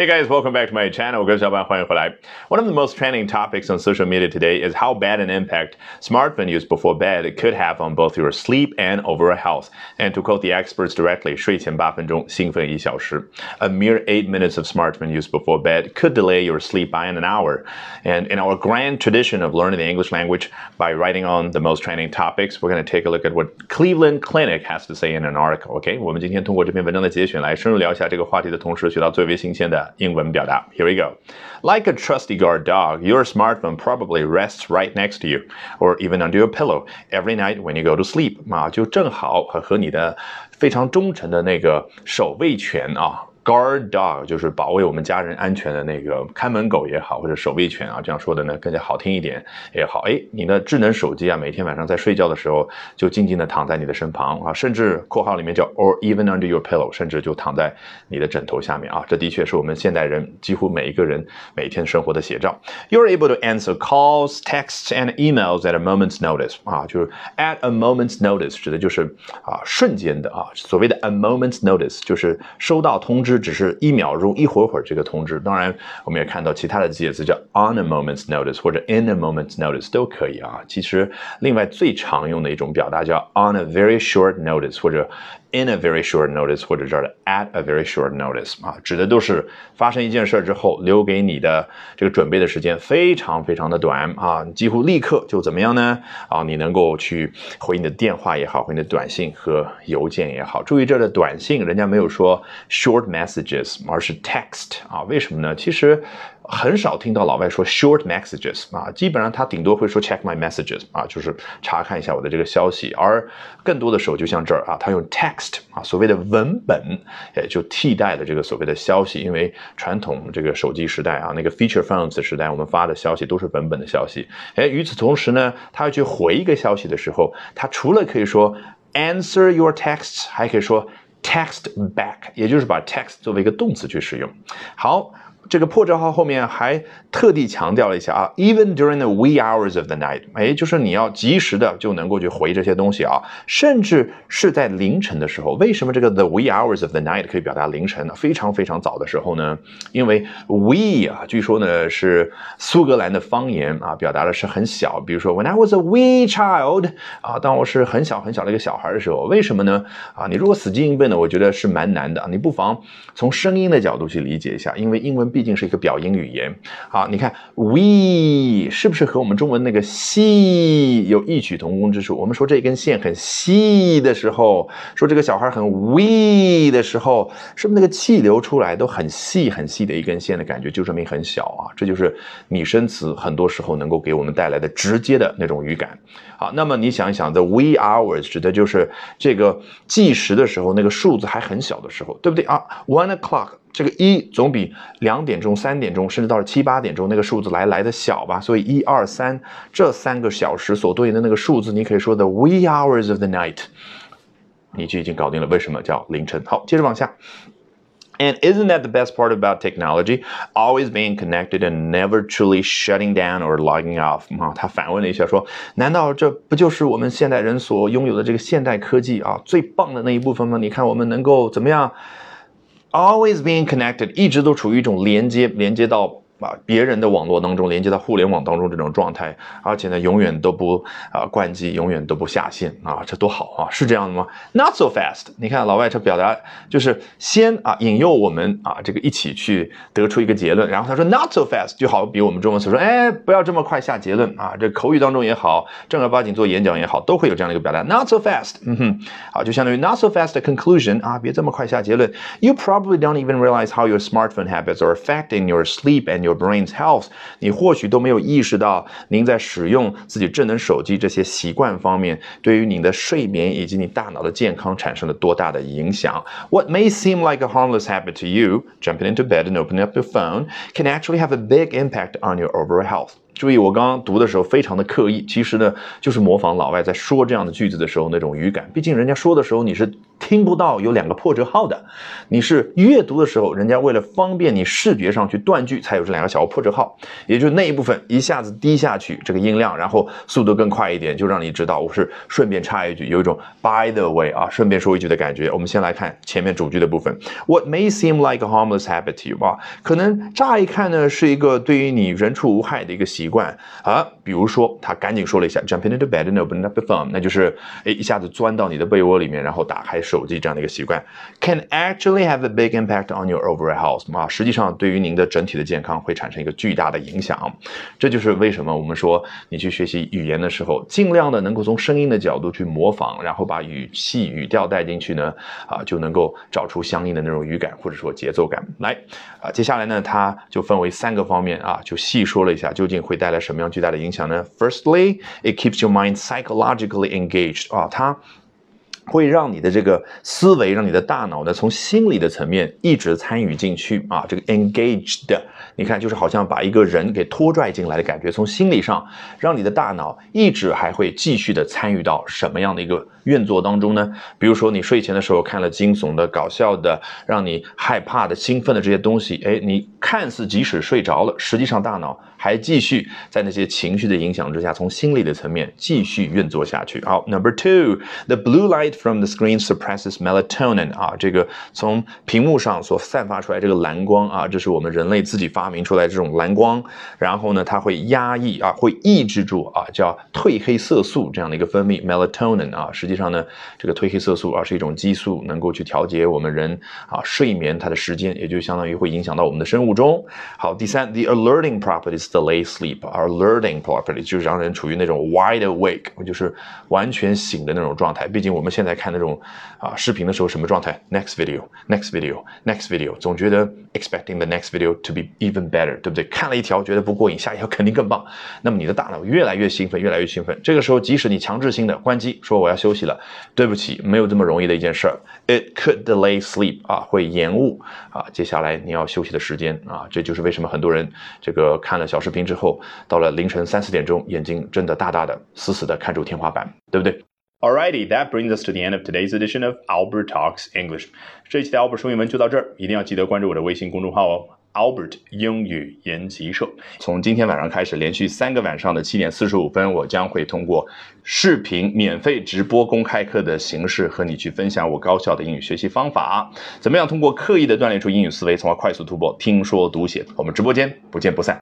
Hey guys, welcome back to my channel. 我是小板，欢迎回来。One of the most trending topics on social media today is how bad an impact smartphone use before bed could have on both your sleep and overall health. And to quote the experts directly, 睡前八分钟，兴奋一小时. A mere eight minutes of smartphone use before bed could delay your sleep by an hour. And in our grand tradition of learning the English language by writing on the most trending topics, we're going to take a look at what Cleveland Clinic has to say in an article. OK，我们今天通过这篇文章的节选来深入聊一下这个话题的同时，学到最为新鲜的。 英文表达。Here we go. Like a trusty guard dog, your smartphone probably rests right next to you, or even under your pillow every night when you go to sleep. 啊，就正好和和你的非常忠诚的那个守卫犬啊。 Guard dog 就是保卫我们家人安全的那个看门狗也好，或者守卫犬啊，这样说的呢更加好听一点也好。哎，你的智能手机啊，每天晚上在睡觉的时候就静静的躺在你的身旁啊，甚至括号里面叫 or even under your pillow，甚至就躺在你的枕头下面啊。这的确是我们现代人几乎每一个人每天生活的写照。You're able to answer calls, texts and emails at a moment's notice 啊，就是 at a moment's notice 指的就是啊瞬间的啊，所谓的 a moment's notice 就是收到通知。只是一秒钟、一会儿会儿这个通知。当然，我们也看到其他的介词叫 on a moment's notice 或者 in a moment's notice 都可以啊。其实，另外最常用的一种表达叫 on a very short notice 或者。In a very short notice，或者这儿的 at a very short notice 啊，指的都是发生一件事儿之后，留给你的这个准备的时间非常非常的短啊，几乎立刻就怎么样呢？啊，你能够去回你的电话也好，回你的短信和邮件也好。注意这儿的短信，人家没有说 short messages，而是 text 啊，为什么呢？其实。很少听到老外说 short messages 啊，基本上他顶多会说 check my messages 啊，就是查看一下我的这个消息。而更多的时候，就像这儿啊，他用 text 啊，所谓的文本，也就替代了这个所谓的消息。因为传统这个手机时代啊，那个 feature phones 时代，我们发的消息都是文本的消息。哎，与此同时呢，他要去回一个消息的时候，他除了可以说 answer your texts，还可以说 text back，也就是把 text 作为一个动词去使用。好。这个破折号后面还特地强调了一下啊，even during the wee hours of the night，哎，就是你要及时的就能够去回这些东西啊，甚至是在凌晨的时候。为什么这个 the wee hours of the night 可以表达凌晨呢？非常非常早的时候呢？因为 wee 啊，据说呢是苏格兰的方言啊，表达的是很小。比如说 when I was a wee child 啊，当我是很小很小的一个小孩的时候，为什么呢？啊，你如果死记硬背呢，我觉得是蛮难的。你不妨从声音的角度去理解一下，因为英文必。毕竟是一个表音语言，好，你看 we 是不是和我们中文那个细有异曲同工之处？我们说这根线很细的时候，说这个小孩很 we 的时候，是不是那个气流出来都很细很细的一根线的感觉，就证明很小啊？这就是拟声词很多时候能够给我们带来的直接的那种语感。好，那么你想一想，the wee hours 指的就是这个计时的时候，那个数字还很小的时候，对不对啊？One o'clock。这个一总比两点钟、三点钟，甚至到了七八点钟那个数字来来的小吧，所以一二三这三个小时所对应的那个数字，你可以说 the wee hours of the night，你就已经搞定了。为什么叫凌晨？好，接着往下。And isn't that the best part about technology? Always being connected and never truly shutting down or logging off 啊，他反问了一下说：“难道这不就是我们现代人所拥有的这个现代科技啊最棒的那一部分吗？你看我们能够怎么样？” Always being connected，一直都处于一种连接，连接到。啊，别人的网络当中连接到互联网当中这种状态，而且呢，永远都不啊关机，永远都不下线啊，这多好啊！是这样的吗？Not so fast。你看老外这表达就是先啊引诱我们啊这个一起去得出一个结论，然后他说 Not so fast，就好比我们中文所说，哎，不要这么快下结论啊。这口语当中也好，正儿八经做演讲也好，都会有这样的一个表达，Not so fast。嗯哼，啊，就相当于 Not so fast conclusion 啊，别这么快下结论。You probably don't even realize how your smartphone habits are affecting your sleep and your your brain's health，你或许都没有意识到，您在使用自己智能手机这些习惯方面，对于你的睡眠以及你大脑的健康产生了多大的影响。What may seem like a harmless habit to you, jumping into bed and opening up your phone, can actually have a big impact on your overall health. 注意，我刚刚读的时候非常的刻意，其实呢，就是模仿老外在说这样的句子的时候那种语感。毕竟人家说的时候你是听不到有两个破折号的，你是阅读的时候，人家为了方便你视觉上去断句，才有这两个小破折号，也就是那一部分一下子低下去这个音量，然后速度更快一点，就让你知道我是顺便插一句，有一种 by the way 啊，顺便说一句的感觉。我们先来看前面主句的部分，What may seem like a harmless habit to you 啊，可能乍一看呢是一个对于你人畜无害的一个习。惯啊，比如说他赶紧说了一下 jump into bed and open up the phone，那就是哎一下子钻到你的被窝里面，然后打开手机这样的一个习惯，can actually have a big impact on your overall health 啊，实际上对于您的整体的健康会产生一个巨大的影响。这就是为什么我们说你去学习语言的时候，尽量的能够从声音的角度去模仿，然后把语气语调带进去呢，啊就能够找出相应的那种语感或者说节奏感来。啊，接下来呢，它就分为三个方面啊，就细说了一下究竟。会带来什么样巨大的影响呢？Firstly, it keeps your mind psychologically engaged 啊，它会让你的这个思维，让你的大脑呢从心理的层面一直参与进去啊。这个 engaged，你看就是好像把一个人给拖拽进来的感觉，从心理上让你的大脑一直还会继续的参与到什么样的一个运作当中呢？比如说你睡前的时候看了惊悚的、搞笑的、让你害怕的、兴奋的这些东西，哎，你看似即使睡着了，实际上大脑。还继续在那些情绪的影响之下，从心理的层面继续运作下去。好，Number two，the blue light from the screen suppresses melatonin。啊，这个从屏幕上所散发出来这个蓝光啊，这是我们人类自己发明出来这种蓝光。然后呢，它会压抑啊，会抑制住啊，叫褪黑色素这样的一个分泌，melatonin。啊，实际上呢，这个褪黑色素啊是一种激素，能够去调节我们人啊睡眠它的时间，也就相当于会影响到我们的生物钟。好，第三，the alerting properties。Delay sleep，而 learning properly 就是让人处于那种 wide awake，就是完全醒的那种状态。毕竟我们现在看那种啊视频的时候，什么状态？Next video，next video，next video，总觉得 expecting the next video to be even better，对不对？看了一条觉得不过瘾，下一条肯定更棒。那么你的大脑越来越兴奋，越来越兴奋。这个时候，即使你强制性的关机，说我要休息了，对不起，没有这么容易的一件事儿。It could delay sleep，啊，会延误啊接下来你要休息的时间啊。这就是为什么很多人这个看了小。视频之后，到了凌晨三四点钟，眼睛睁得大大的，死死的看住天花板，对不对？Alrighty, that brings us to the end of today's edition of Albert Talks English。这一期的 Albert 说英文就到这儿，一定要记得关注我的微信公众号哦，Albert 英语研习社。从今天晚上开始，连续三个晚上的七点四十五分，我将会通过视频免费直播公开课的形式，和你去分享我高效的英语学习方法，怎么样通过刻意的锻炼出英语思维，从而快速突破听说读写。我们直播间不见不散。